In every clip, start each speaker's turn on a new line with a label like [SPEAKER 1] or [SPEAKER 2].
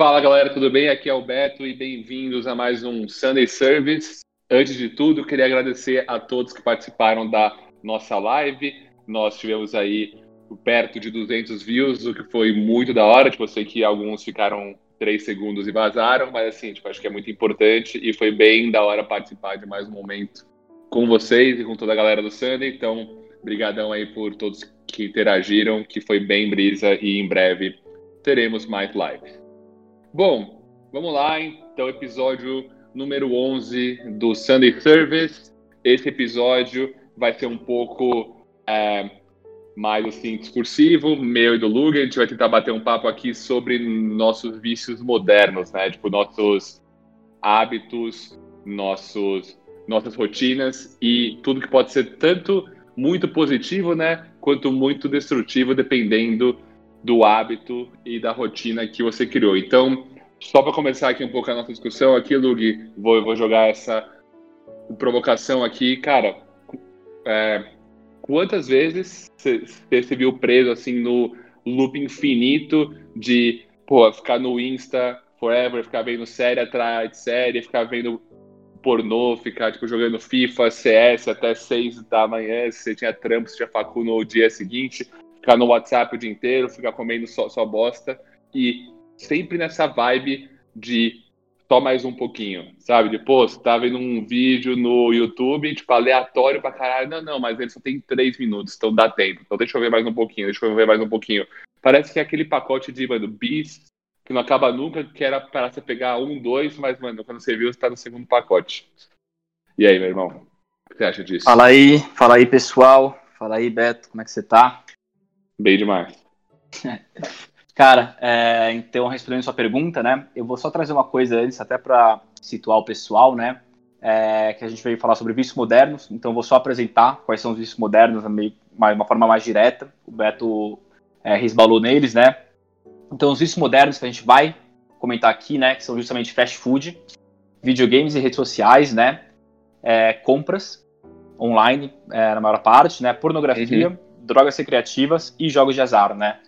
[SPEAKER 1] Fala galera, tudo bem? Aqui é o Beto e bem-vindos a mais um Sunday Service. Antes de tudo, queria agradecer a todos que participaram da nossa live. Nós tivemos aí perto de 200 views, o que foi muito da hora. Tipo, eu sei que alguns ficaram três segundos e vazaram, mas assim, tipo, acho que é muito importante e foi bem da hora participar de mais um momento com vocês e com toda a galera do Sunday. Então, brigadão aí por todos que interagiram, que foi bem brisa e em breve teremos mais lives. Bom, vamos lá, então, episódio número 11 do Sunday Service. Esse episódio vai ser um pouco é, mais assim discursivo, meu e do Luga. A gente vai tentar bater um papo aqui sobre nossos vícios modernos, né? Tipo, nossos hábitos, nossos, nossas rotinas e tudo que pode ser tanto muito positivo, né? Quanto muito destrutivo, dependendo do hábito e da rotina que você criou. Então, só para começar aqui um pouco a nossa discussão aqui, Lug, vou, vou jogar essa provocação aqui, cara. É, quantas vezes você se viu preso assim no loop infinito de pô, ficar no Insta forever, ficar vendo série atrás de série, ficar vendo pornô, ficar tipo, jogando FIFA, CS até seis da manhã, se você tinha trampo, se tinha facu no dia seguinte, ficar no WhatsApp o dia inteiro, ficar comendo só, só bosta e sempre nessa vibe de só mais um pouquinho, sabe? De, pô, você tá vendo um vídeo no YouTube, tipo, aleatório pra caralho. Não, não, mas ele só tem três minutos, então dá tempo. Então deixa eu ver mais um pouquinho, deixa eu ver mais um pouquinho. Parece que é aquele pacote de, mano, bis que não acaba nunca, que era para você pegar um, dois, mas, mano, quando você viu, você tá no segundo pacote. E aí, meu irmão? O que você acha disso?
[SPEAKER 2] Fala aí, fala aí, pessoal. Fala aí, Beto, como é que você tá?
[SPEAKER 1] Bem demais.
[SPEAKER 2] Cara, é, então, respondendo sua pergunta, né? Eu vou só trazer uma coisa antes, até para situar o pessoal, né? É, que a gente veio falar sobre vícios modernos, então vou só apresentar quais são os vícios modernos, de uma forma mais direta. O Beto é, resbalou neles, né? Então, os vícios modernos que a gente vai comentar aqui, né? Que são justamente fast food, videogames e redes sociais, né? É, compras online, é, na maior parte, né? Pornografia, uhum. Drogas recreativas e jogos de azar, né?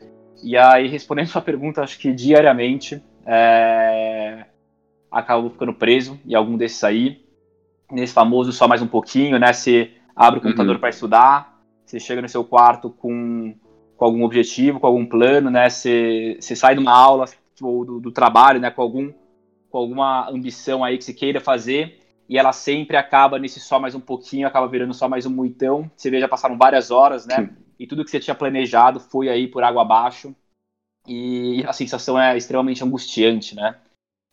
[SPEAKER 2] E aí, respondendo sua pergunta, acho que diariamente é, acabo ficando preso em algum desses aí. Nesse famoso só mais um pouquinho, né? Você abre o computador uhum. para estudar, você chega no seu quarto com, com algum objetivo, com algum plano, né? Você, você sai de uma aula ou do, do trabalho, né? Com, algum, com alguma ambição aí que você queira fazer e ela sempre acaba nesse só mais um pouquinho, acaba virando só mais um muitão. Você vê, já passaram várias horas, né? E tudo que você tinha planejado foi aí por água abaixo. E a sensação é extremamente angustiante, né?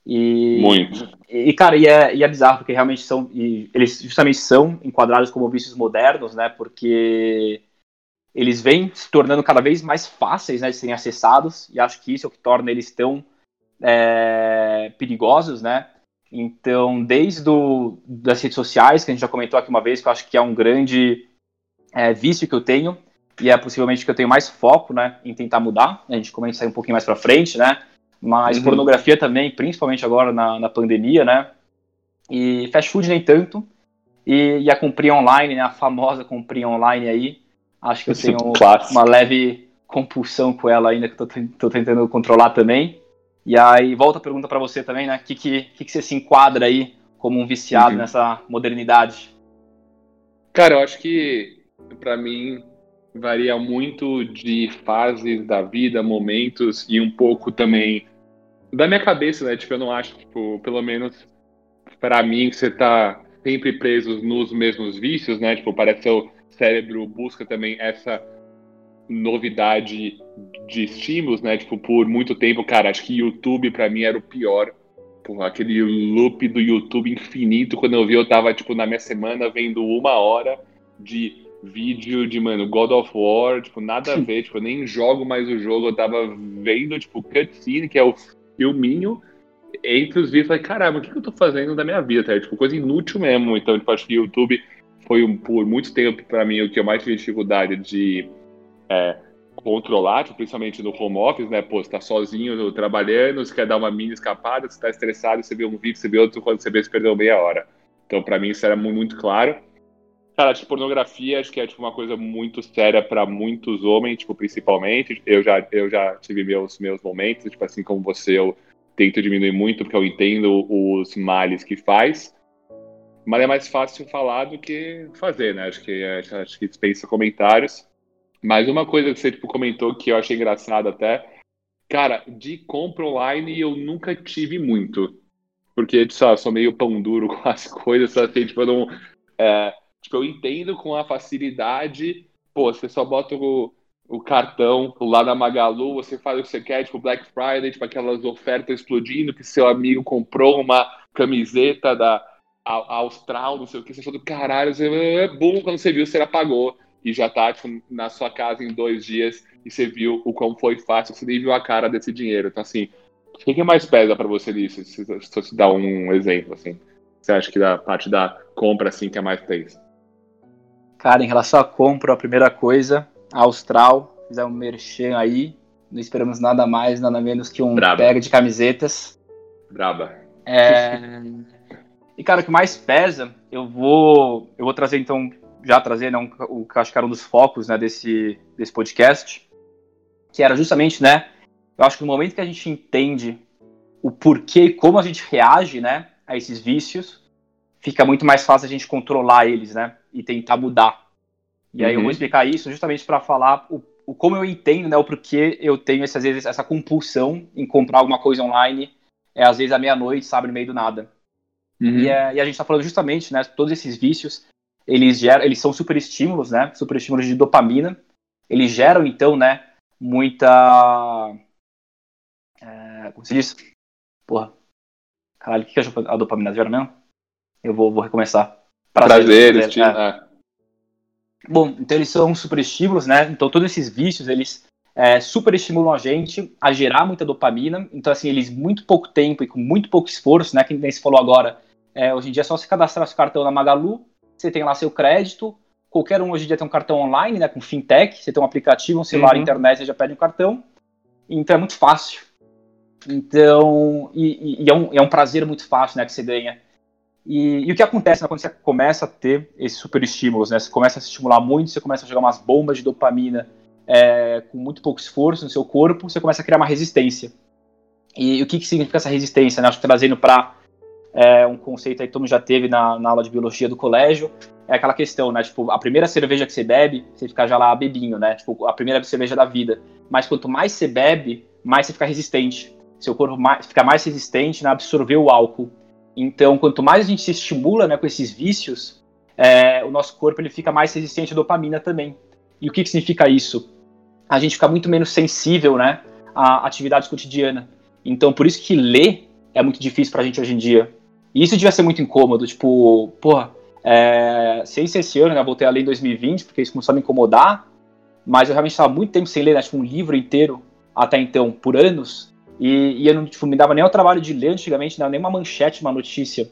[SPEAKER 1] E, Muito.
[SPEAKER 2] E, cara, e é, e é bizarro, porque realmente são. eles justamente são enquadrados como vícios modernos, né? Porque eles vêm se tornando cada vez mais fáceis né, de serem acessados, e acho que isso é o que torna eles tão é, perigosos, né? Então, desde do, das redes sociais, que a gente já comentou aqui uma vez, que eu acho que é um grande é, vício que eu tenho, e é possivelmente que eu tenho mais foco, né, em tentar mudar. A gente começa a sair um pouquinho mais para frente, né? Mas uhum. pornografia também, principalmente agora na, na pandemia, né? E fast food nem tanto. E, e a comprinha online, né? A famosa comprinha online aí. Acho que eu tenho uma leve compulsão com ela ainda, que eu tô, tô tentando controlar também. E aí, volta a pergunta para você também, né? O que, que, que, que você se enquadra aí como um viciado uhum. nessa modernidade?
[SPEAKER 1] Cara, eu acho que para mim varia muito de fases da vida, momentos e um pouco também da minha cabeça, né? Tipo, eu não acho, tipo, pelo menos para mim, você tá sempre preso nos mesmos vícios, né? Tipo, parece que o cérebro busca também essa novidade de estímulos, né? Tipo, por muito tempo, cara, acho que YouTube para mim era o pior. Porra, aquele loop do YouTube infinito, quando eu vi, eu tava, tipo, na minha semana vendo uma hora de vídeo de, mano, God of War, tipo, nada a ver, tipo, eu nem jogo mais o jogo, eu tava vendo, tipo, cutscene, que é o filminho entre os vídeos, falei, caramba, o que, que eu tô fazendo da minha vida? Tá? Tipo, coisa inútil mesmo. Então, tipo, acho que o YouTube foi, um, por muito tempo, para mim, o que eu mais tive dificuldade de é, controlar, tipo, principalmente no home office, né? Pô, você tá sozinho trabalhando, você quer dar uma mini escapada, você tá estressado, você vê um vídeo, você vê outro, quando você vê, você perdeu meia hora. Então, para mim, isso era muito claro. Cara, tipo, pornografia acho que é tipo, uma coisa muito séria para muitos homens, tipo, principalmente. Eu já, eu já tive meus, meus momentos, tipo, assim como você, eu tento diminuir muito, porque eu entendo os males que faz. Mas é mais fácil falar do que fazer, né? Acho que, acho que dispensa comentários. Mas uma coisa que você tipo, comentou que eu achei engraçado até, cara, de compra online eu nunca tive muito. Porque, tipo, sou meio pão duro com as coisas, assim, tipo, eu não. É, Tipo, eu entendo com a facilidade, pô, você só bota o, o cartão lá na Magalu, você faz o que você quer, tipo Black Friday, tipo aquelas ofertas explodindo, que seu amigo comprou uma camiseta da Austral, não sei o que, você falou, caralho, você, é bom quando você viu, você apagou e já tá tipo, na sua casa em dois dias e você viu o quão foi fácil, você nem viu a cara desse dinheiro. Então, assim, o que, mais pesa para você nisso? Se, você dar um exemplo, assim, você acha que da parte da compra, assim, que é mais tensa?
[SPEAKER 2] Cara, em relação à compra, a primeira coisa, a Austral, fizer um merchan aí, não esperamos nada mais, nada menos que um Braba. pega de camisetas.
[SPEAKER 1] Braba.
[SPEAKER 2] É... e, cara, o que mais pesa, eu vou, eu vou trazer, então, já trazer, né, um, o que acho que era um dos focos, né, desse, desse podcast, que era justamente, né, eu acho que no momento que a gente entende o porquê e como a gente reage, né, a esses vícios, fica muito mais fácil a gente controlar eles, né? E tentar mudar. E aí eu vou uhum. explicar isso justamente para falar o, o, como eu entendo, né? O porquê eu tenho às vezes essa compulsão em comprar alguma coisa online, é às vezes à meia-noite, sabe, no meio do nada. Uhum. E, é, e, a gente está falando justamente, né? Todos esses vícios, eles geram, eles são super estímulos, né? Super estímulos de dopamina. Eles geram então, né? Muita, é, como se diz? Porra, caralho, o que, que a dopamina gera mesmo? Eu vou, vou recomeçar.
[SPEAKER 1] Prazer, prazer é.
[SPEAKER 2] Bom, então eles são super estímulos, né? Então todos esses vícios, eles é, super estimulam a gente a gerar muita dopamina. Então, assim, eles muito pouco tempo e com muito pouco esforço, né? Que nem se falou agora, é, hoje em dia é só se cadastrar seu cartão na Magalu, você tem lá seu crédito. Qualquer um hoje em dia tem um cartão online, né? Com fintech, você tem um aplicativo, um celular, uhum. internet, você já pede um cartão. Então é muito fácil. Então, e, e é, um, é um prazer muito fácil, né? Que você ganha. E, e, o que acontece né, quando você começa a ter esses super estímulos, né? Você começa a se estimular muito, você começa a jogar umas bombas de dopamina é, com muito pouco esforço no seu corpo, você começa a criar uma resistência. E, e o que, que significa essa resistência? Né? Acho que trazendo para é, um conceito aí que todo mundo já teve na, na, aula de biologia do colégio, é aquela questão, né? Tipo, a primeira cerveja que você bebe, você fica já lá bebinho, né? Tipo, a primeira cerveja da vida. Mas quanto mais você bebe, mais você fica resistente. Seu corpo mais, fica mais resistente a absorver o álcool. Então, quanto mais a gente se estimula né, com esses vícios, é, o nosso corpo ele fica mais resistente à dopamina também. E o que, que significa isso? A gente fica muito menos sensível né, à atividade cotidiana. Então, por isso que ler é muito difícil pra gente hoje em dia. E isso devia ser muito incômodo. Tipo, porra, é, ciência esse ano, né, voltei a ler em 2020, porque isso começou a me incomodar. Mas eu realmente estava muito tempo sem ler, né, tipo, um livro inteiro até então, por anos. E, e eu não tipo, me dava nem o trabalho de ler antigamente, não nem uma manchete, uma notícia.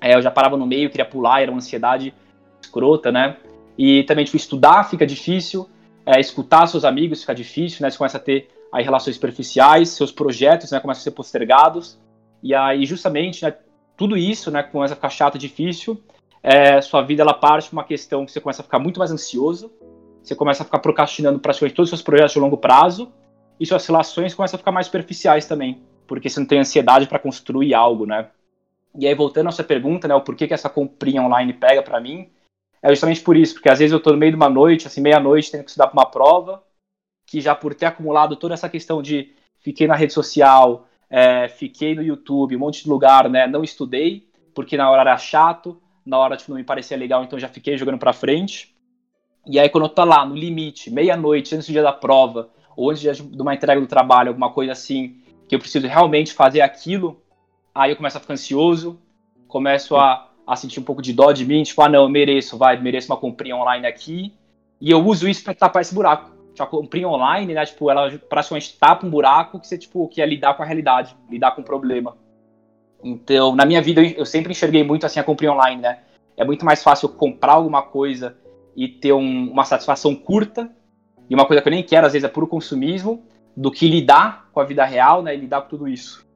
[SPEAKER 2] É, eu já parava no meio, queria pular, era uma ansiedade escrota, né? E também, tipo, estudar fica difícil, é, escutar seus amigos fica difícil, né? Você começa a ter aí relações superficiais, seus projetos, né, começam a ser postergados. E aí, justamente, né, tudo isso, né, começa a ficar chato, difícil. É, sua vida, ela parte uma questão que você começa a ficar muito mais ansioso, você começa a ficar procrastinando praticamente todos os seus projetos de longo prazo, e suas relações começam a ficar mais superficiais também, porque você não tem ansiedade para construir algo, né? E aí, voltando à sua pergunta, né, o porquê que essa comprinha online pega para mim, é justamente por isso, porque às vezes eu tô no meio de uma noite, assim, meia-noite, tendo que estudar para uma prova, que já por ter acumulado toda essa questão de fiquei na rede social, é, fiquei no YouTube, um monte de lugar, né, não estudei, porque na hora era chato, na hora tipo, não me parecia legal, então já fiquei jogando para frente. E aí, quando eu tô lá, no limite, meia-noite, antes do dia da prova, ou antes de uma entrega do trabalho, alguma coisa assim, que eu preciso realmente fazer aquilo, aí eu começo a ficar ansioso, começo a, a sentir um pouco de dó de mim, tipo, ah, não, eu mereço, vai, mereço uma comprinha online aqui, e eu uso isso para tapar esse buraco. Tipo, a comprinha online, né, tipo, ela praticamente tapa um buraco que você, tipo, que é lidar com a realidade, lidar com o problema. Então, na minha vida, eu sempre enxerguei muito assim a compra online, né? É muito mais fácil comprar alguma coisa e ter um, uma satisfação curta, e uma coisa que eu nem quero, às vezes, é puro consumismo, do que lidar com a vida real, né? E lidar com tudo isso.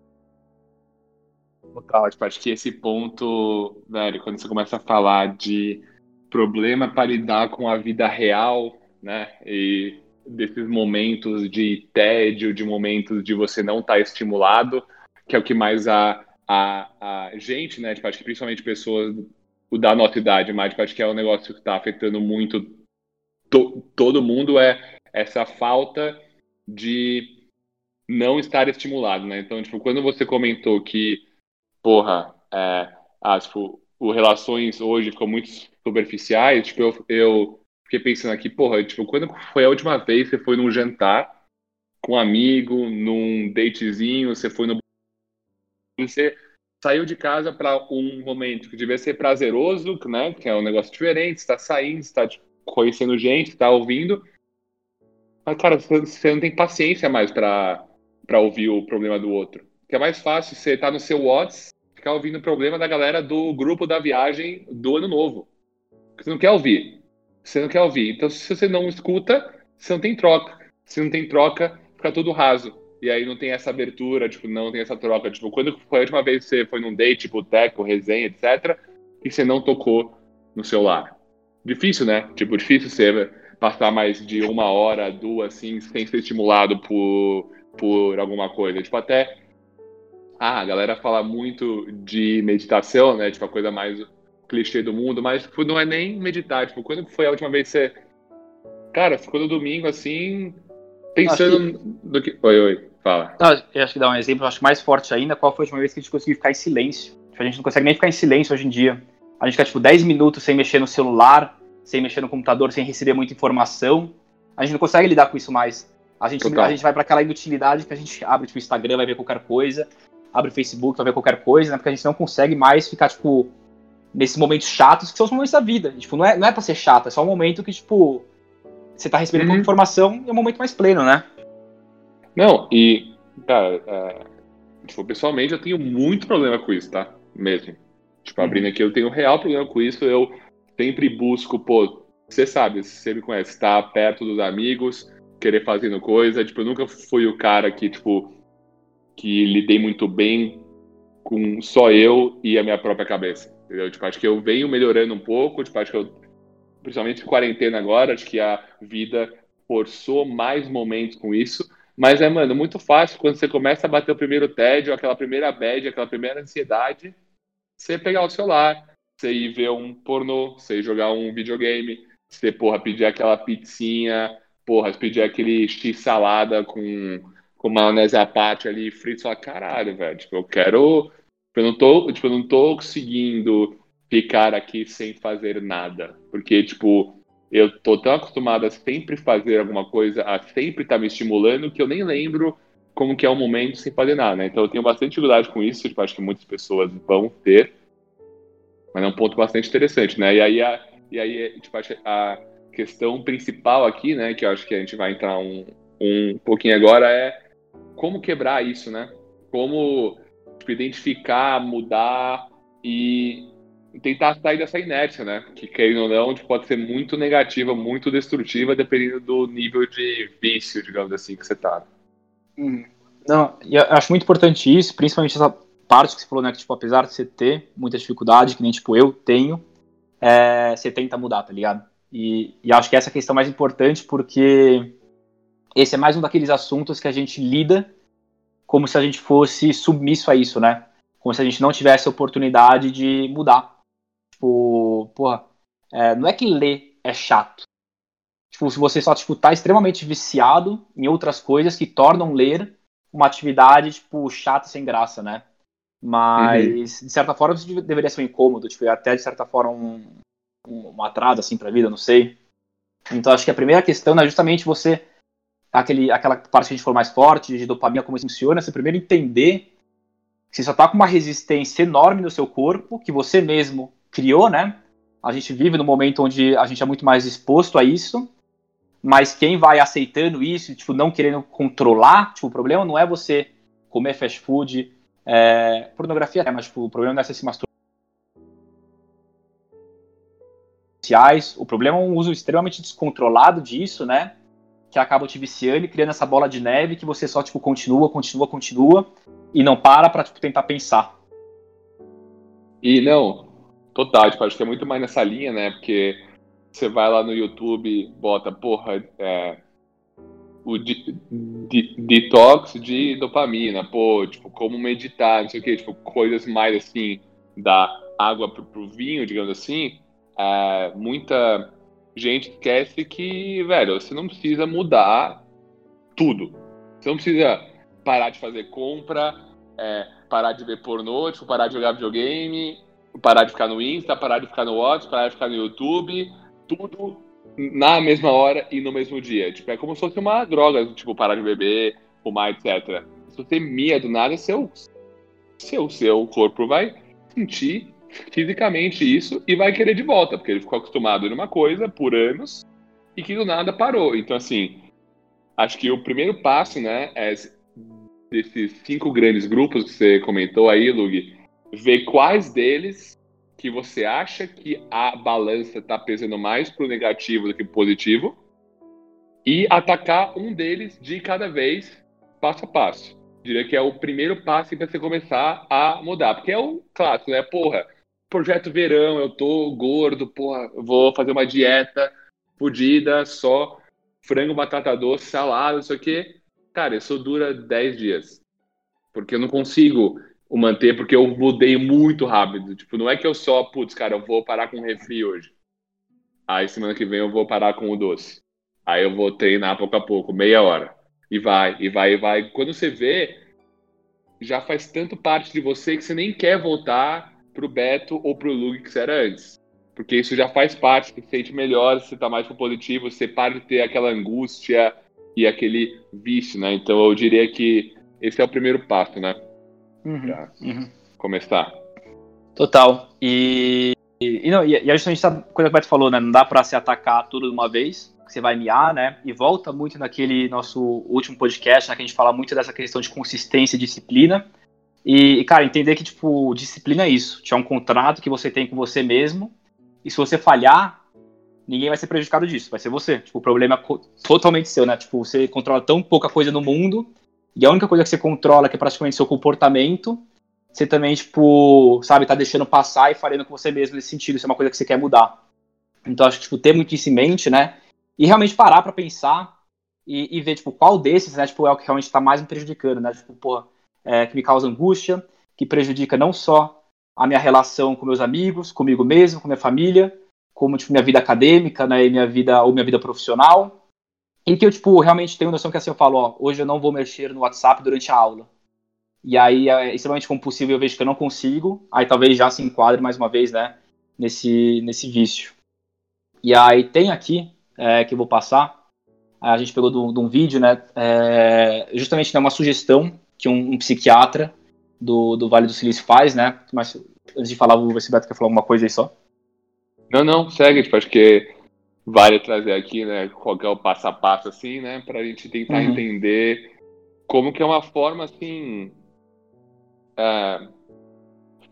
[SPEAKER 1] Total, tipo, acho que esse ponto, velho, quando você começa a falar de problema para lidar com a vida real, né? E desses momentos de tédio, de momentos de você não estar tá estimulado, que é o que mais a, a, a gente, né? Tipo, acho que principalmente pessoas da nossa idade, mas tipo, acho que é um negócio que está afetando muito to, todo mundo, é essa falta de não estar estimulado, né? Então, tipo, quando você comentou que, porra, é, ah, tipo, o relações hoje ficam muito superficiais, tipo, eu, eu fiquei pensando aqui, porra, tipo, quando foi a última vez que você foi num jantar com um amigo, num datezinho, você foi no você saiu de casa para um momento que devia ser prazeroso, né? Que é um negócio diferente, está saindo, está tipo, conhecendo gente, está ouvindo. Mas, cara, você não tem paciência mais para ouvir o problema do outro. Que é mais fácil você tá no seu WhatsApp, ficar ouvindo o problema da galera do grupo da viagem do ano novo. Você não quer ouvir. Você não quer ouvir. Então, se você não escuta, você não tem troca. Se não tem troca, fica tudo raso. E aí não tem essa abertura, tipo, não tem essa troca. Tipo, quando foi a última vez que você foi num date, tipo, teco, resenha, etc., e você não tocou no celular? Difícil, né? Tipo, difícil você passar mais de uma hora, duas, assim, sem ser estimulado por, por alguma coisa. Tipo, até. Ah, a galera fala muito de meditação, né? Tipo, a coisa mais clichê do mundo, mas tipo, não é nem meditar. Tipo, quando foi a última vez que você. Cara, ficou no domingo assim, pensando que... no que. Oi, oi. Fala.
[SPEAKER 2] Não, eu acho que dá um exemplo, acho que mais forte ainda, qual foi a última vez que a gente conseguiu ficar em silêncio? A gente não consegue nem ficar em silêncio hoje em dia. A gente fica, tipo, 10 minutos sem mexer no celular, sem mexer no computador, sem receber muita informação. A gente não consegue lidar com isso mais. A gente, a gente vai para aquela inutilidade que a gente abre, tipo, Instagram, vai ver qualquer coisa, abre Facebook, vai ver qualquer coisa, né? Porque a gente não consegue mais ficar, tipo, nesses momentos chatos, que são os momentos da vida. Tipo, não é, não é pra ser chato, é só um momento que, tipo, você tá recebendo uhum. informação e é um momento mais pleno, né?
[SPEAKER 1] Não, e, cara, é, tipo, pessoalmente eu tenho muito problema com isso, tá? Mesmo. Tipo, abrindo aqui, eu tenho um real problema com isso. Eu sempre busco, pô, você sabe, você me conhece, estar tá perto dos amigos, querer fazendo coisa. Tipo, eu nunca fui o cara que, tipo, que lidei muito bem com só eu e a minha própria cabeça. Entendeu? Tipo, acho que eu venho melhorando um pouco, tipo, acho que eu, principalmente quarentena agora, acho que a vida forçou mais momentos com isso. Mas é, mano, muito fácil quando você começa a bater o primeiro tédio, aquela primeira bad, aquela primeira ansiedade, você pegar o celular, você ir ver um pornô, você ir jogar um videogame, você, porra, pedir aquela pizzinha, porra, pedir aquele x-salada com, com maionese à parte ali, frito, só caralho, velho. Tipo, eu quero. Eu não tô, tipo, eu não tô conseguindo ficar aqui sem fazer nada. Porque, tipo, eu tô tão acostumado a sempre fazer alguma coisa, a sempre estar tá me estimulando, que eu nem lembro como que é o momento sem nada, né? Então eu tenho bastante dificuldade com isso, tipo, acho que muitas pessoas vão ter, mas é um ponto bastante interessante, né? E aí, a, e aí tipo, a questão principal aqui, né, que eu acho que a gente vai entrar um, um pouquinho agora, é como quebrar isso, né? Como tipo, identificar, mudar e tentar sair dessa inércia, né? Que, querendo ou não, tipo, pode ser muito negativa, muito destrutiva, dependendo do nível de vício, digamos assim, que você tá.
[SPEAKER 2] Hum. Não, eu acho muito importante isso, principalmente essa parte que você falou, né? Que, tipo, apesar de você ter muita dificuldade, que nem, tipo, eu tenho, é, você tenta mudar, tá ligado? E, e acho que essa é a questão mais importante, porque esse é mais um daqueles assuntos que a gente lida como se a gente fosse submisso a isso, né? Como se a gente não tivesse oportunidade de mudar. Tipo, porra, é, não é que ler é chato. Tipo, se você só tipo, tá extremamente viciado em outras coisas que tornam ler uma atividade, tipo, chata sem graça, né? Mas, uhum. de certa forma, isso deveria ser um incômodo, tipo, até de certa forma um, um, um atraso, assim, pra vida, não sei. Então, acho que a primeira questão é justamente você, aquele, aquela parte que a gente falou mais forte, de dopamina, como isso funciona, você primeiro entender que você só tá com uma resistência enorme no seu corpo, que você mesmo criou, né? A gente vive num momento onde a gente é muito mais exposto a isso, mas quem vai aceitando isso, tipo, não querendo controlar, tipo, o problema não é você comer fast food É, pornografia é, mas tipo, o problema não é ser se masturbar. O problema é um uso extremamente descontrolado disso, né? Que acaba te viciando e criando essa bola de neve que você só, tipo, continua, continua, continua e não para pra, tipo, tentar pensar.
[SPEAKER 1] E não, total, tipo, acho que é muito mais nessa linha, né? Porque você vai lá no YouTube, bota, porra, é, o de, de, detox de dopamina, pô, tipo, como meditar, não sei o que, tipo, coisas mais assim, da água pro, pro vinho, digamos assim, é, muita gente esquece que, velho, você não precisa mudar tudo. Você não precisa parar de fazer compra, é, parar de ver pornô, tipo, parar de jogar videogame, parar de ficar no Insta, parar de ficar no WhatsApp, parar de ficar no YouTube, tudo na mesma hora e no mesmo dia. Tipo, é como se fosse uma droga, tipo, parar de beber, fumar, etc. Se você mia do nada, seu, seu, seu corpo vai sentir fisicamente isso e vai querer de volta, porque ele ficou acostumado numa coisa por anos e que do nada parou. Então, assim, acho que o primeiro passo, né, é desses cinco grandes grupos que você comentou aí, Lug, ver quais deles que você acha que a balança está pesando mais para o negativo do que para positivo e atacar um deles de cada vez, passo a passo. Diria que é o primeiro passo para você começar a mudar, porque é o clássico, né? Porra, projeto verão, eu tô gordo, porra, vou fazer uma dieta fodida, só frango, batata doce, salada, isso aqui. Cara, isso dura 10 dias. Porque eu não consigo o manter, porque eu mudei muito rápido. Tipo, não é que eu só, putz, cara, eu vou parar com o refri hoje. Aí semana que vem eu vou parar com o doce. Aí eu vou treinar pouco a pouco, meia hora. E vai, e vai, e vai. Quando você vê, já faz tanto parte de você que você nem quer voltar pro Beto ou pro Lug que você era antes. Porque isso já faz parte, você se sente melhor, você tá mais positivo, você para de ter aquela angústia e aquele vício, né? Então eu diria que esse é o primeiro passo, né?
[SPEAKER 2] Uhum,
[SPEAKER 1] pra
[SPEAKER 2] uhum.
[SPEAKER 1] começar.
[SPEAKER 2] Total. E, e, não, e, e a gente sabe, coisa que o Beto falou, né? Não dá pra se atacar tudo de uma vez, você vai miar, né? E volta muito naquele nosso último podcast, né? Que a gente fala muito dessa questão de consistência e disciplina. E, cara, entender que, tipo, disciplina é isso. Tinha um contrato que você tem com você mesmo. E se você falhar, ninguém vai ser prejudicado disso. Vai ser você. Tipo, o problema é totalmente seu, né? Tipo, você controla tão pouca coisa no mundo e a única coisa que você controla, que é praticamente seu comportamento, você também, tipo, sabe, tá deixando passar e falando com você mesmo nesse sentido. Isso é uma coisa que você quer mudar. Então, acho que, tipo, ter muito isso em mente, né? E realmente parar para pensar e, e, ver, tipo, qual desses, né, tipo, é o que realmente tá mais me prejudicando, né? Tipo, porra, é, que me causa angústia, que prejudica não só a minha relação com meus amigos, comigo mesmo, com minha família, como, tipo, minha vida acadêmica, né, e minha vida, ou minha vida profissional, em que eu, tipo, realmente tenho noção que assim, eu falo, ó, hoje eu não vou mexer no WhatsApp durante a aula. E aí é extremamente compulsivo eu vejo que eu não consigo, aí talvez já se enquadre mais uma vez, né, nesse, nesse vício. E aí tem aqui, é, que eu vou passar, a gente pegou de um vídeo, né, é, justamente né, uma sugestão que um, um, psiquiatra do, do Vale do Silício faz, né, mas antes de falar, o Beto quer falar alguma coisa aí só.
[SPEAKER 1] Não, não, segue, tipo, acho que vale trazer aqui, né, qual é o passo a passo, assim, né, para a gente tentar uhum. entender como que é uma forma, assim, é,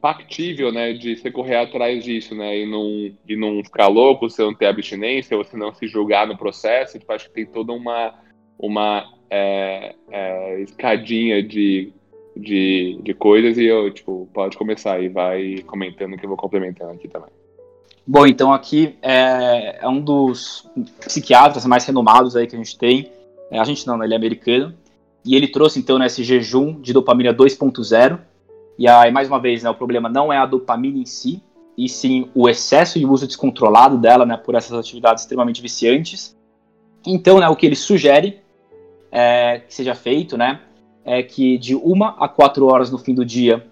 [SPEAKER 1] factível, né, de você correr atrás disso, né, e não, e não ficar louco, você não ter abstinência, você não se julgar no processo, tipo, acho que tem toda uma, uma é, é, escadinha de, de, de coisas e eu, tipo, pode começar e vai comentando que eu vou complementando aqui também.
[SPEAKER 2] Bom, então aqui é, é, um dos psiquiatras mais renomados aí que a gente tem. É, a gente não, né, ele é americano. E ele trouxe então né, esse jejum de dopamina 2.0. E aí, mais uma vez, né, o problema não é a dopamina em si, e sim o excesso de uso descontrolado dela né, por essas atividades extremamente viciantes. Então, né, o que ele sugere é, que seja feito né, é que de uma a quatro horas no fim do dia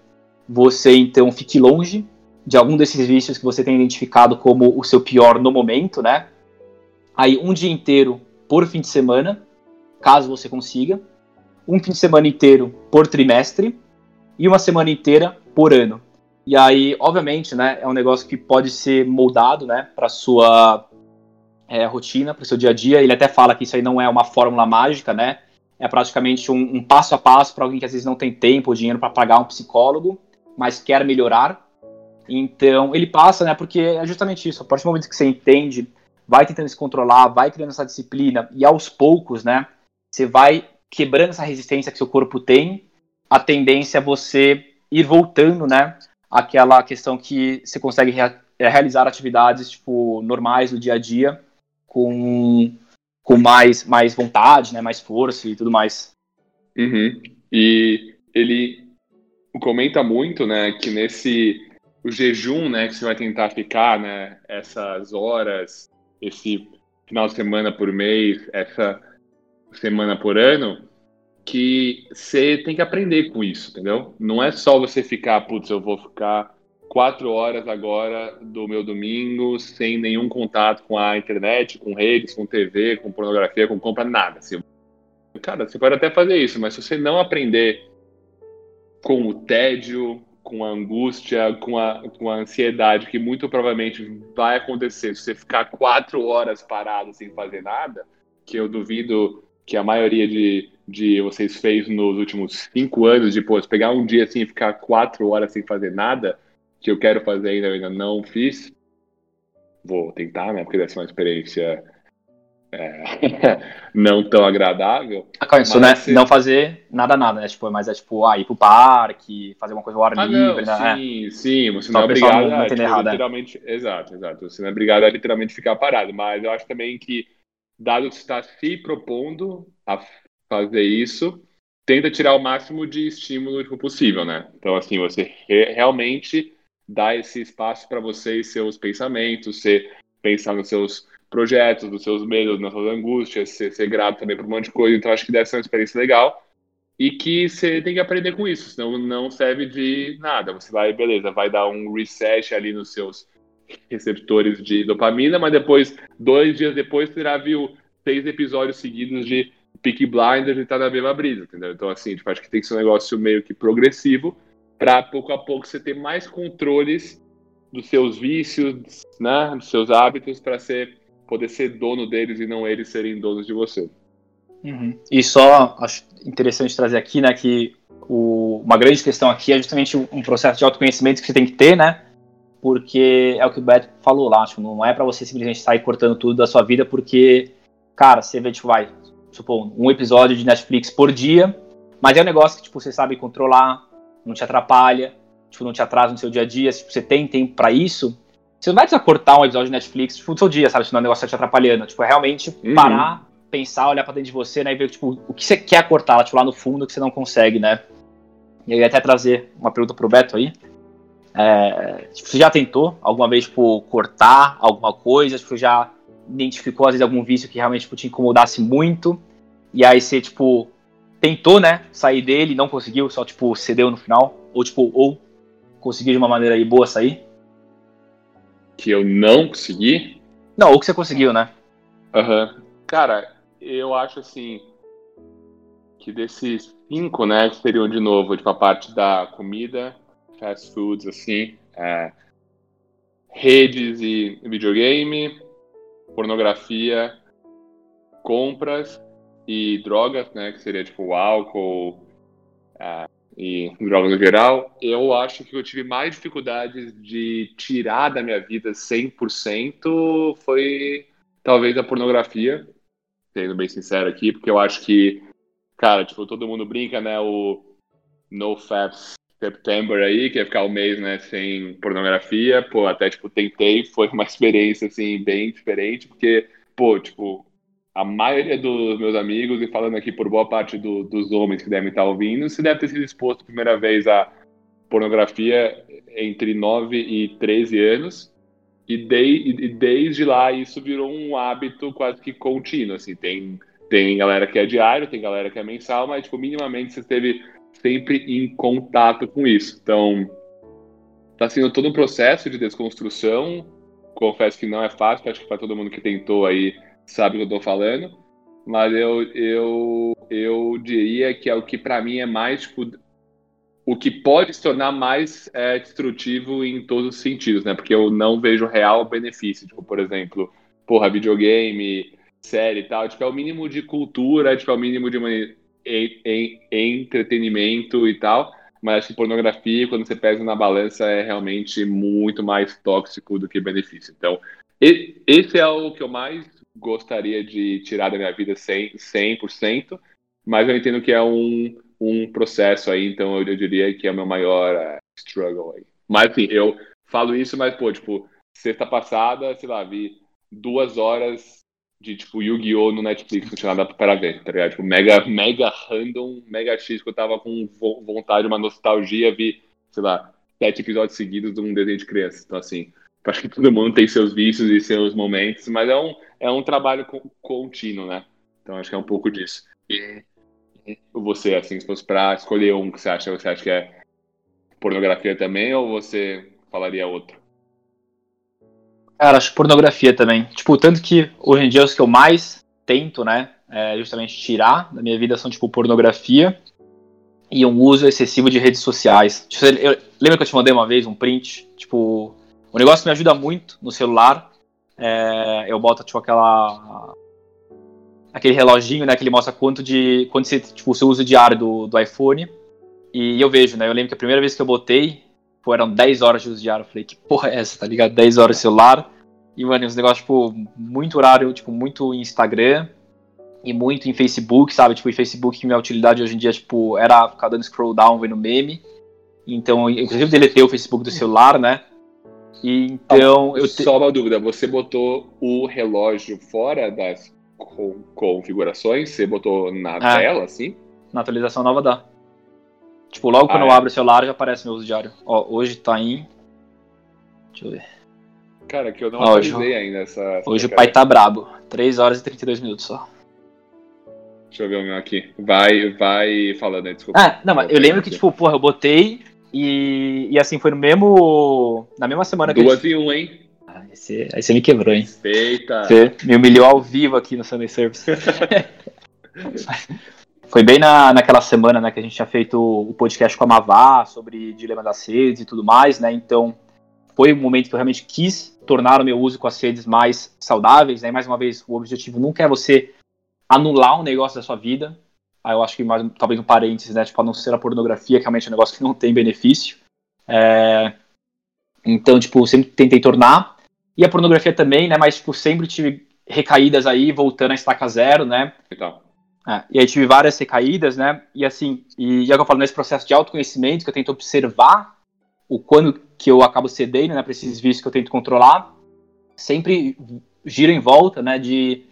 [SPEAKER 2] você então fique longe de algum desses vícios que você tem identificado como o seu pior no momento, né? Aí um dia inteiro por fim de semana, caso você consiga, um fim de semana inteiro por trimestre e uma semana inteira por ano. E aí, obviamente, né, é um negócio que pode ser moldado, né, para sua é, rotina, para o seu dia a dia. Ele até fala que isso aí não é uma fórmula mágica, né? é praticamente um, um passo a passo para alguém que às vezes não tem tempo ou dinheiro para pagar um psicólogo, mas quer melhorar. Então, ele passa, né? Porque é justamente isso. A partir do momento que você entende, vai tentando se controlar, vai criando essa disciplina e aos poucos, né? Você vai quebrando essa resistência que seu corpo tem, a tendência é você ir voltando, né? Aquela questão que você consegue rea realizar atividades tipo normais do dia a dia com, com mais, mais vontade, né? Mais força e tudo mais.
[SPEAKER 1] Uhum. E ele comenta muito, né? Que nesse o jejum, né? Que você vai tentar ficar, né? Essas horas, esse final de semana por mês, essa semana por ano, que você tem que aprender com isso, entendeu? Não é só você ficar, putz, eu vou ficar quatro horas agora do meu domingo sem nenhum contato com a internet, com redes, com TV, com pornografia, com compra, nada. Cara, você pode até fazer isso, mas se você não aprender com o tédio, com a angústia, com a, com a ansiedade, que muito provavelmente vai acontecer se você ficar quatro horas parado sem fazer nada, que eu duvido que a maioria de, de vocês fez nos últimos cinco anos, de pegar um dia assim e ficar quatro horas sem fazer nada, que eu quero fazer ainda, ainda não fiz, vou tentar, né? Porque deve ser uma experiência é, não tão agradável.
[SPEAKER 2] Ah, isso, né? Você... Não fazer nada, nada, né? Tipo, mas é tipo, ah, ir pro parque, fazer uma coisa ao ar
[SPEAKER 1] ah,
[SPEAKER 2] livre,
[SPEAKER 1] não, né? Sim, sim, você Só não é obrigado não, não a tipo, errado, é. literalmente. É. Exato, exato. Você não é obrigado a literalmente ficar parado. Mas eu acho também que dado que está se propondo a fazer isso, tenta tirar o máximo de estímulo tipo, possível, né? Então, assim, você re realmente dá esse espaço para você e seus pensamentos, você pensar nos seus projetos, nos seus medos, nas suas angústias, ser, ser grato também por um monte de coisa. Então, acho que deve ser uma experiência legal e que você tem que aprender com isso, senão não serve de nada. Você vai, beleza, vai dar um reset ali nos seus receptores de dopamina, mas depois, dois dias depois, você já viu seis episódios seguidos de Peaky Blinders e tá na mesma brisa, entendeu? Então, assim, tipo, acho que tem que ser um negócio meio que progressivo para pouco a pouco você ter mais controles dos seus vícios, né, dos seus hábitos, para ser poder ser dono deles e não eles serem donos de você.
[SPEAKER 2] Uhum. E só acho interessante trazer aqui, né, que o, uma grande questão aqui é justamente um processo de autoconhecimento que você tem que ter, né, porque é o que o Beto falou lá, tipo, não é para você simplesmente sair cortando tudo da sua vida, porque, cara, você vê, tipo, vai, supor, um episódio de Netflix por dia, mas é um negócio que, tipo, você sabe controlar, não te atrapalha, tipo, não te atrasa no seu dia a dia, se tipo, você tem tempo para isso, você não vai precisar cortar um episódio de Netflix, tipo, do seu dia, sabe, se não é um negócio tá te atrapalhando, tipo, é realmente uhum. parar, pensar, olhar pra dentro de você, né, e ver, tipo, o que você quer cortar, tipo, lá no fundo que você não consegue, né. E eu ia até trazer uma pergunta pro Beto aí, é, tipo, você já tentou alguma vez, tipo, cortar alguma coisa? Tipo, já identificou, às vezes, algum vício que realmente tipo, te incomodasse muito? E aí você, tipo, tentou, né, sair dele, não conseguiu, só, tipo, cedeu no final? Ou, tipo, ou conseguiu de uma maneira aí boa sair?
[SPEAKER 1] Que eu não consegui?
[SPEAKER 2] Não, ou que você conseguiu, né?
[SPEAKER 1] Aham. Uhum. Cara, eu acho, assim, que desses cinco, né, que seriam, de novo, tipo, a parte da comida, fast foods, assim, é, redes e videogame, pornografia, compras e drogas, né, que seria tipo álcool é, e drogas no geral, eu acho que eu tive mais dificuldades de tirar da minha vida 100% foi talvez a pornografia, sendo bem sincero aqui, porque eu acho que, cara, tipo, todo mundo brinca, né, o no faps September aí, que ia ficar um mês, né, sem pornografia, pô, até, tipo, tentei, foi uma experiência, assim, bem diferente, porque, pô, tipo, a maioria dos meus amigos, e falando aqui por boa parte do, dos homens que devem estar ouvindo, se deve ter sido exposto a primeira vez a pornografia entre 9 e 13 anos, e, de, e desde lá isso virou um hábito quase que contínuo, assim, tem, tem galera que é diário, tem galera que é mensal, mas, tipo, minimamente você teve sempre em contato com isso. Então, está sendo todo um processo de desconstrução. Confesso que não é fácil, acho que para todo mundo que tentou aí sabe o que eu estou falando. Mas eu, eu, eu diria que é o que para mim é mais tipo, o que pode se tornar mais é, destrutivo em todos os sentidos, né? Porque eu não vejo real benefício. Tipo, por exemplo, porra, videogame, série e tal. Tipo, é o mínimo de cultura, tipo, é o mínimo de em, em, entretenimento e tal, mas acho que pornografia, quando você pesa na balança, é realmente muito mais tóxico do que benefício. Então, esse é o que eu mais gostaria de tirar da minha vida 100%, 100% mas eu entendo que é um, um processo aí, então eu, diria que é o meu maior uh, struggle aí. Mas, enfim, eu falo isso, mas, pô, tipo, sexta passada, sei lá, vi duas horas de, tipo, Yu-Gi-Oh! no Netflix, não tinha nada para ver, tá ligado? Tipo, mega, mega random, mega X, que eu tava com vontade, uma nostalgia, vi, sei lá, sete episódios seguidos de um desenho de criança. Então, assim, acho que todo mundo tem seus vícios e seus momentos, mas é um, é um trabalho contínuo, né? Então, acho que é um pouco disso. E você, assim, se fosse pra escolher um que você acha, você acha que é pornografia também, ou você falaria outro?
[SPEAKER 2] Cara, acho pornografia também. Tipo, tanto que hoje em dia os que eu mais tento, né, é justamente tirar da minha vida são, tipo, pornografia e um uso excessivo de redes sociais. Tipo, eu, lembra que eu te mandei uma vez um print? Tipo, o negócio me ajuda muito no celular, é, eu boto, tipo, aquela... aquele reloginho, né, que ele mostra quanto de... quanto você, tipo, o seu uso diário do, do iPhone. E eu vejo, né, eu lembro que a primeira vez que eu botei, Pô, eram 10 horas de uso diário. Eu falei, que porra é essa, tá ligado? 10 horas de celular. E, mano, uns negócios, tipo, muito horário, tipo, muito em Instagram e muito em Facebook, sabe? Tipo, em Facebook, minha utilidade hoje em dia, tipo, era ficar dando scroll down, vendo meme. Então, inclusive, deletei o Facebook do celular, né? Então,
[SPEAKER 1] eu te... Só uma dúvida, você botou o relógio fora das configurações? Você botou na é. tela, assim?
[SPEAKER 2] Na atualização nova dá. Tipo, logo ah, quando é? eu abro o celular já aparece meu uso diário. Ó, hoje tá em. Deixa eu ver.
[SPEAKER 1] Cara, que eu não hoje, ainda essa. essa
[SPEAKER 2] hoje o pai tá brabo. 3 horas e 32 minutos só.
[SPEAKER 1] Deixa eu ver o meu aqui. Vai, vai falando aí, desculpa.
[SPEAKER 2] Ah, não, mas eu lembro que, tipo, porra, eu botei e, e assim, foi no mesmo. Na mesma semana
[SPEAKER 1] que. Duas gente... e um, hein?
[SPEAKER 2] Ah, esse, aí você me quebrou, hein?
[SPEAKER 1] Respeita.
[SPEAKER 2] Você me humilhou ao vivo aqui no Sunday Service. Foi bem na, naquela semana né, que a gente tinha feito o podcast com a Mavá sobre dilema das redes e tudo mais, né? Então foi um momento que eu realmente quis tornar o meu uso com as redes mais saudáveis, né? Mais uma vez, o objetivo nunca é você anular um negócio da sua vida. Aí eu acho que mais, talvez um parênteses, né? Tipo, a não ser a pornografia, que realmente é um negócio que não tem benefício. É... Então, tipo, sempre tentei tornar. E a pornografia também, né? Mas, tipo, sempre tive recaídas aí, voltando a estaca zero, né?
[SPEAKER 1] Então.
[SPEAKER 2] É, e aí tive várias recaídas, né? E assim, e já que eu falo nesse processo de autoconhecimento, que eu tento observar o quando que eu acabo cedendo, né, para esses vícios que eu tento controlar, sempre gira em volta, né, de,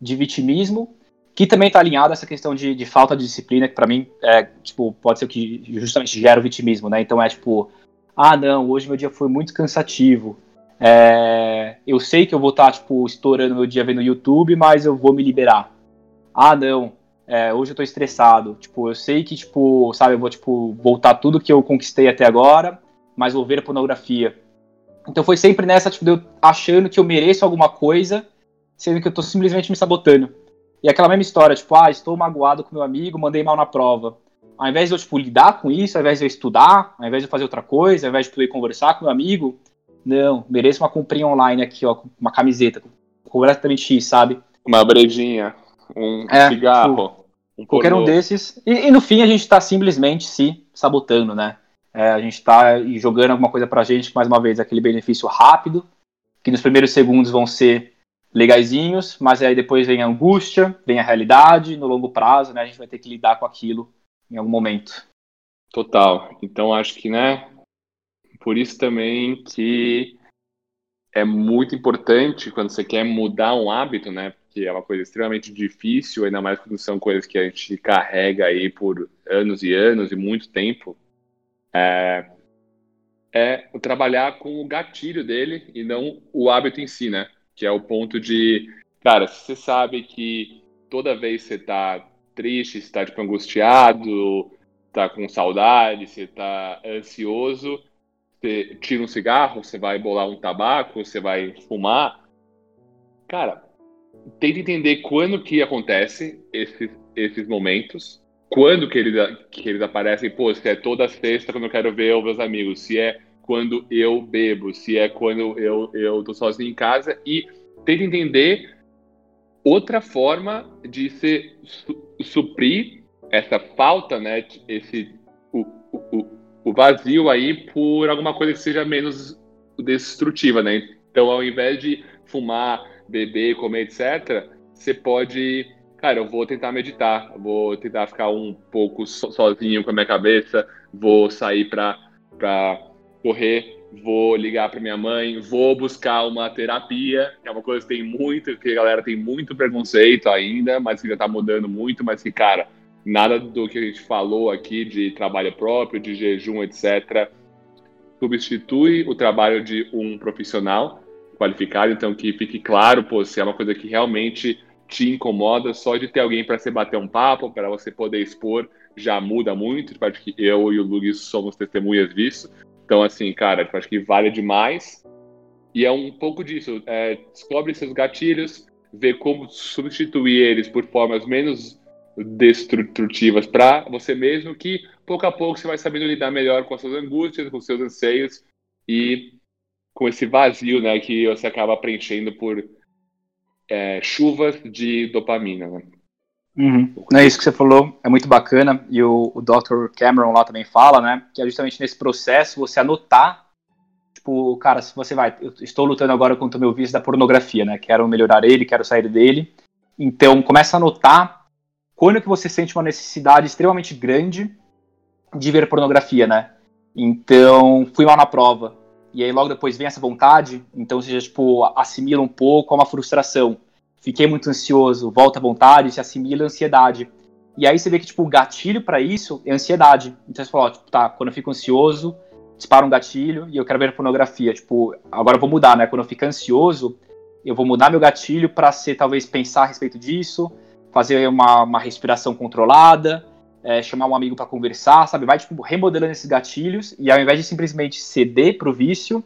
[SPEAKER 2] de vitimismo, que também está alinhado a essa questão de, de falta de disciplina, que para mim é, tipo, pode ser o que justamente gera o vitimismo, né? Então é tipo, ah, não, hoje meu dia foi muito cansativo. É, eu sei que eu vou estar, tá, tipo, estourando meu dia vendo YouTube, mas eu vou me liberar ah, não, é, hoje eu tô estressado. Tipo, eu sei que, tipo, sabe, eu vou, tipo, voltar tudo que eu conquistei até agora, mas vou ver a pornografia. Então foi sempre nessa, tipo, de eu achando que eu mereço alguma coisa, sendo que eu tô simplesmente me sabotando. E aquela mesma história, tipo, ah, estou magoado com meu amigo, mandei mal na prova. Ao invés de eu, tipo, lidar com isso, ao invés de eu estudar, ao invés de eu fazer outra coisa, ao invés de poder conversar com meu amigo, não, mereço uma comprinha online aqui, ó, uma camiseta, completamente X, sabe?
[SPEAKER 1] Uma brejinha um é, cigarro. Tipo,
[SPEAKER 2] um qualquer um desses. E, e, no fim a gente está simplesmente se sabotando, né? É, a gente está jogando alguma coisa pra gente, mais uma vez, aquele benefício rápido, que nos primeiros segundos vão ser legaisinhos, mas aí depois vem a angústia, vem a realidade, no longo prazo, né, a gente vai ter que lidar com aquilo em algum momento.
[SPEAKER 1] Total. Então acho que, né, por isso também que é muito importante quando você quer mudar um hábito, né? que é uma coisa extremamente difícil, ainda mais quando são coisas que a gente carrega aí por anos e anos e muito tempo, é, é trabalhar com o gatilho dele e não o hábito em si, né? Que é o ponto de, cara, se você sabe que toda vez você tá triste, você tá tipo, angustiado, tá com saudade, você tá ansioso, você tira um cigarro, você vai bolar um tabaco, você vai fumar. Cara, tenta entender quando que acontece esses, esses momentos, quando que eles, que eles aparecem, pô, se é toda sexta quando eu quero ver os meus amigos, se é quando eu bebo, se é quando eu, eu tô sozinho em casa, e tenta entender outra forma de se su suprir essa falta, né, esse o, o, o vazio aí por alguma coisa que seja menos destrutiva, né? Então, ao invés de fumar, beber, comer, etc., você pode, cara, eu vou tentar meditar, vou tentar ficar um pouco sozinho com a minha cabeça, vou sair para correr, vou ligar para minha mãe, vou buscar uma terapia, que é uma coisa que tem muito, que a galera tem muito preconceito ainda, mas que já está mudando muito, mas que, cara, nada do que a gente falou aqui de trabalho próprio, de jejum, etc., substitui o trabalho de um profissional qualificado. Então, que fique claro, pô, se é uma coisa que realmente te incomoda, só de ter alguém para você bater um papo, para você poder expor, já muda muito. Tipo, acho que eu e o Luiz somos testemunhas disso. Então, assim, cara, acho que vale demais. E é um pouco disso. É, descobre seus gatilhos, vê como substituir eles por formas menos destrutivas para você mesmo, que pouco a pouco você vai sabendo lidar melhor com as suas angústias, com seus anseios e com esse vazio, né, que você acaba preenchendo por é, chuvas de dopamina, né?
[SPEAKER 2] Uhum. É isso que você falou, é muito bacana, e o, o Dr. Cameron lá também fala, né, que é justamente nesse processo você anotar, tipo, cara, se você vai, eu estou lutando agora contra o meu vício da pornografia, né, quero melhorar ele, quero sair dele, então começa a anotar quando que você sente uma necessidade extremamente grande de ver pornografia, né? Então, fui mal na prova. E aí logo depois vem essa vontade, então você já, tipo, assimila um pouco a uma frustração. Fiquei muito ansioso, volta à vontade, se assimila a ansiedade. E aí você vê que, tipo, o gatilho para isso é ansiedade. Então você fala, ó, tipo, tá, quando eu fico ansioso, dispara um gatilho e eu quero ver pornografia. Tipo, agora eu vou mudar, né? Quando eu fico ansioso, eu vou mudar meu gatilho para ser, talvez, pensar a respeito disso, fazer uma, uma respiração controlada, é, chamar um amigo para conversar, sabe? Vai, tipo, remodelando esses gatilhos e ao invés de simplesmente ceder pro vício,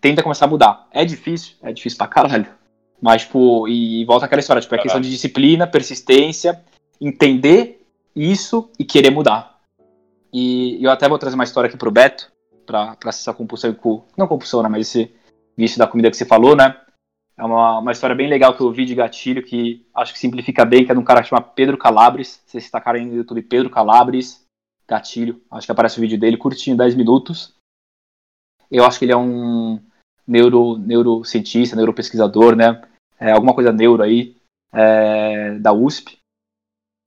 [SPEAKER 2] tenta começar a mudar. É difícil, é difícil pra caralho. Mas, tipo, e, volta aquela história, tipo, é questão de disciplina, persistência, entender isso e querer mudar. E eu até vou trazer uma história aqui pro Beto, pra, pra essa compulsão, não compulsão, né, mas esse vício da comida que você falou, né? É uma, uma história bem legal que eu vi de gatilho, que acho que simplifica bem, que é de um cara que chama Pedro Calabres. Se vocês aí no YouTube, Pedro Calabres, gatilho. Acho que aparece o vídeo dele, curtinho, 10 minutos. Eu acho que ele é um neuro, neurocientista, neuropesquisador, né? É, alguma coisa neuro aí, é, da USP.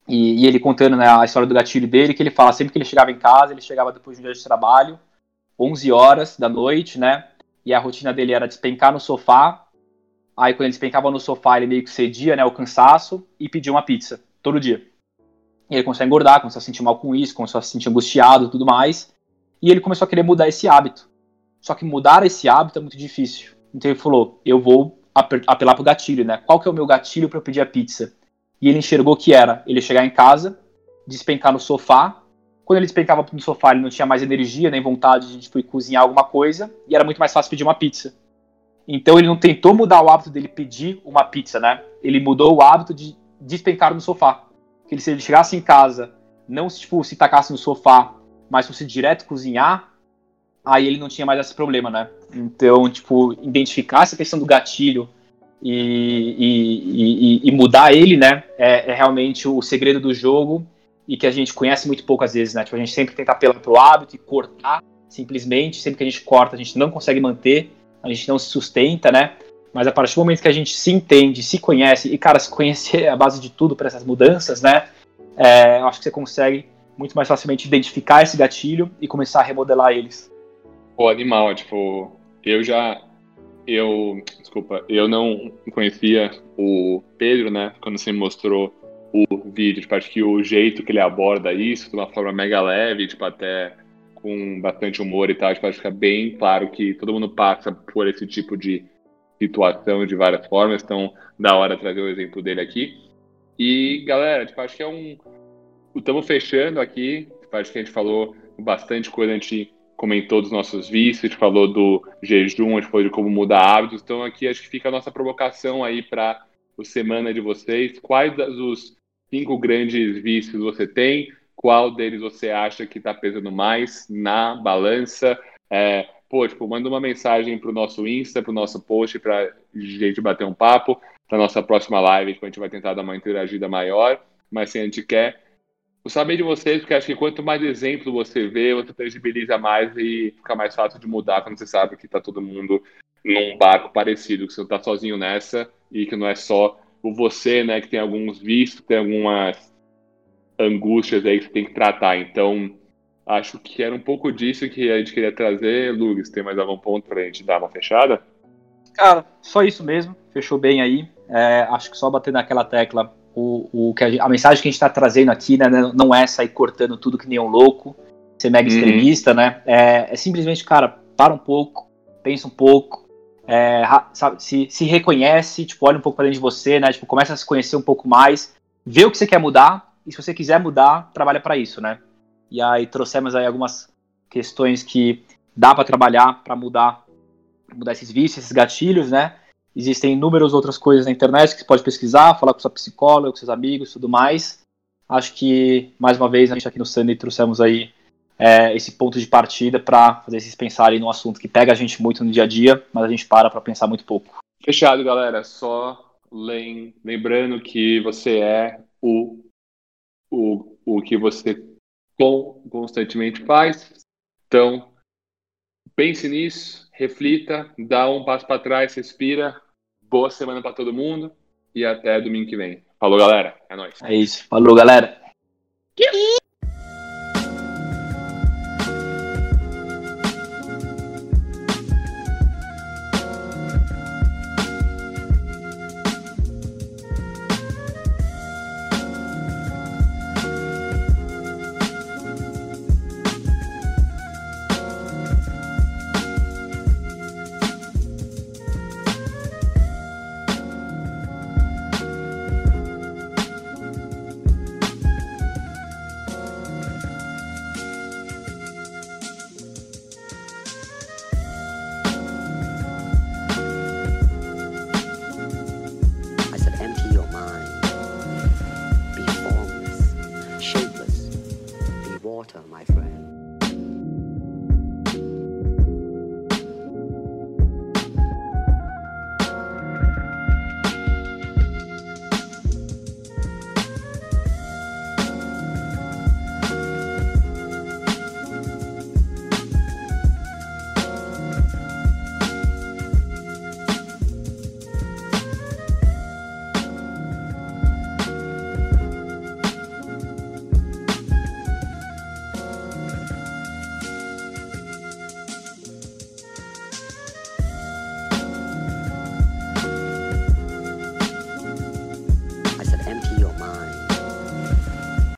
[SPEAKER 2] E, e, ele contando né, a história do gatilho dele, que ele fala sempre que ele chegava em casa, ele chegava depois de um dia de trabalho, 11 horas da noite, né? E a rotina dele era despencar no sofá, Aí quando ele despencava no sofá, ele meio que cedia, né, o cansaço e pedia uma pizza todo dia. E ele começou a engordar, começou a se sentir mal com isso, começou a se sentir angustiado tudo mais. E ele começou a querer mudar esse hábito. Só que mudar esse hábito é muito difícil. Então ele falou: eu vou apelar pro gatilho, né? Qual que é o meu gatilho para pedir a pizza? E ele enxergou que era ele chegar em casa, despencar no sofá. Quando ele despencava no sofá, ele não tinha mais energia nem vontade de tipo, cozinhar alguma coisa. E era muito mais fácil pedir uma pizza. Então ele não tentou mudar o hábito dele pedir uma pizza, né? Ele mudou o hábito de despencar no sofá. Que ele, se ele chegasse em casa, não tipo, se tacasse no sofá, mas fosse direto cozinhar, aí ele não tinha mais esse problema, né? Então, tipo, identificar essa questão do gatilho e, e, e, e mudar ele, né? É, é, realmente o segredo do jogo e que a gente conhece muito pouco às vezes, né? Tipo, a gente sempre tenta apelar pro hábito e cortar simplesmente, sempre que a gente corta, a gente não consegue manter a gente não se sustenta, né? Mas a partir do momento que a gente se entende, se conhece, e, cara, se conhecer é a base de tudo para essas mudanças, né? É, eu acho que você consegue muito mais facilmente identificar esse gatilho e começar a remodelar eles.
[SPEAKER 1] Pô, animal, tipo, eu já. Eu. Desculpa, eu não conhecia o Pedro, né? Quando você me mostrou o vídeo, tipo, acho que o jeito que ele aborda isso, de uma forma mega leve, tipo, até com bastante humor e tal, tipo, acho que fica bem claro que todo mundo passa por esse tipo de situação de várias formas, então da hora trazer o exemplo dele aqui. E galera, tipo, acho que é um. Estamos fechando aqui, tipo, acho que a gente falou bastante coisa, a gente comentou dos nossos vícios, falou do jejum, a gente falou de como mudar hábitos, então aqui acho que fica a nossa provocação aí para o semana de vocês. Quais dos cinco grandes vícios você tem? qual deles você acha que está pesando mais na balança. É, pô, tipo, manda uma mensagem para o nosso Insta, para o nosso post, para a gente bater um papo. Na nossa próxima live, tipo, a gente vai tentar dar uma interagida maior, mas se a gente quer Vou saber de vocês, porque acho que quanto mais exemplo você vê, você tangibiliza mais e fica mais fácil de mudar quando você sabe que está todo mundo num barco parecido, que você não está sozinho nessa e que não é só o você, né, que tem alguns vistos, tem algumas angústias aí que você tem que tratar. Então, acho que era um pouco disso que a gente queria trazer. Luiz, tem mais algum ponto para a gente dar uma fechada?
[SPEAKER 2] Cara, só isso mesmo. Fechou bem aí. É, acho que só bater naquela tecla o, o que a, a, mensagem que a gente está trazendo aqui né, não é sair cortando tudo que nem um louco, ser mega uhum. extremista, né? É, é, simplesmente, cara, para um pouco, pensa um pouco, é, sabe, se, se reconhece, tipo, olha um pouco para dentro de você, né? Tipo, começa a se conhecer um pouco mais, vê o que você quer mudar, e se você quiser mudar, trabalha para isso, né? E aí trouxemos aí algumas questões que dá para trabalhar para mudar, mudar esses vícios, esses gatilhos, né? Existem inúmeras outras coisas na internet que você pode pesquisar, falar com sua psicóloga, com seus amigos tudo mais. Acho que, mais uma vez, a gente aqui no Sunday trouxemos aí é, esse ponto de partida para fazer vocês pensarem num assunto que pega a gente muito no dia a dia, mas a gente para para pensar muito pouco.
[SPEAKER 1] Fechado, galera. Só lembrando que você é o, o, o que você constantemente faz. Então, pense nisso, reflita, dá um passo para trás, respira, Boa semana para todo mundo e até domingo que vem. Falou, galera. É nóis.
[SPEAKER 2] É isso. Falou, galera.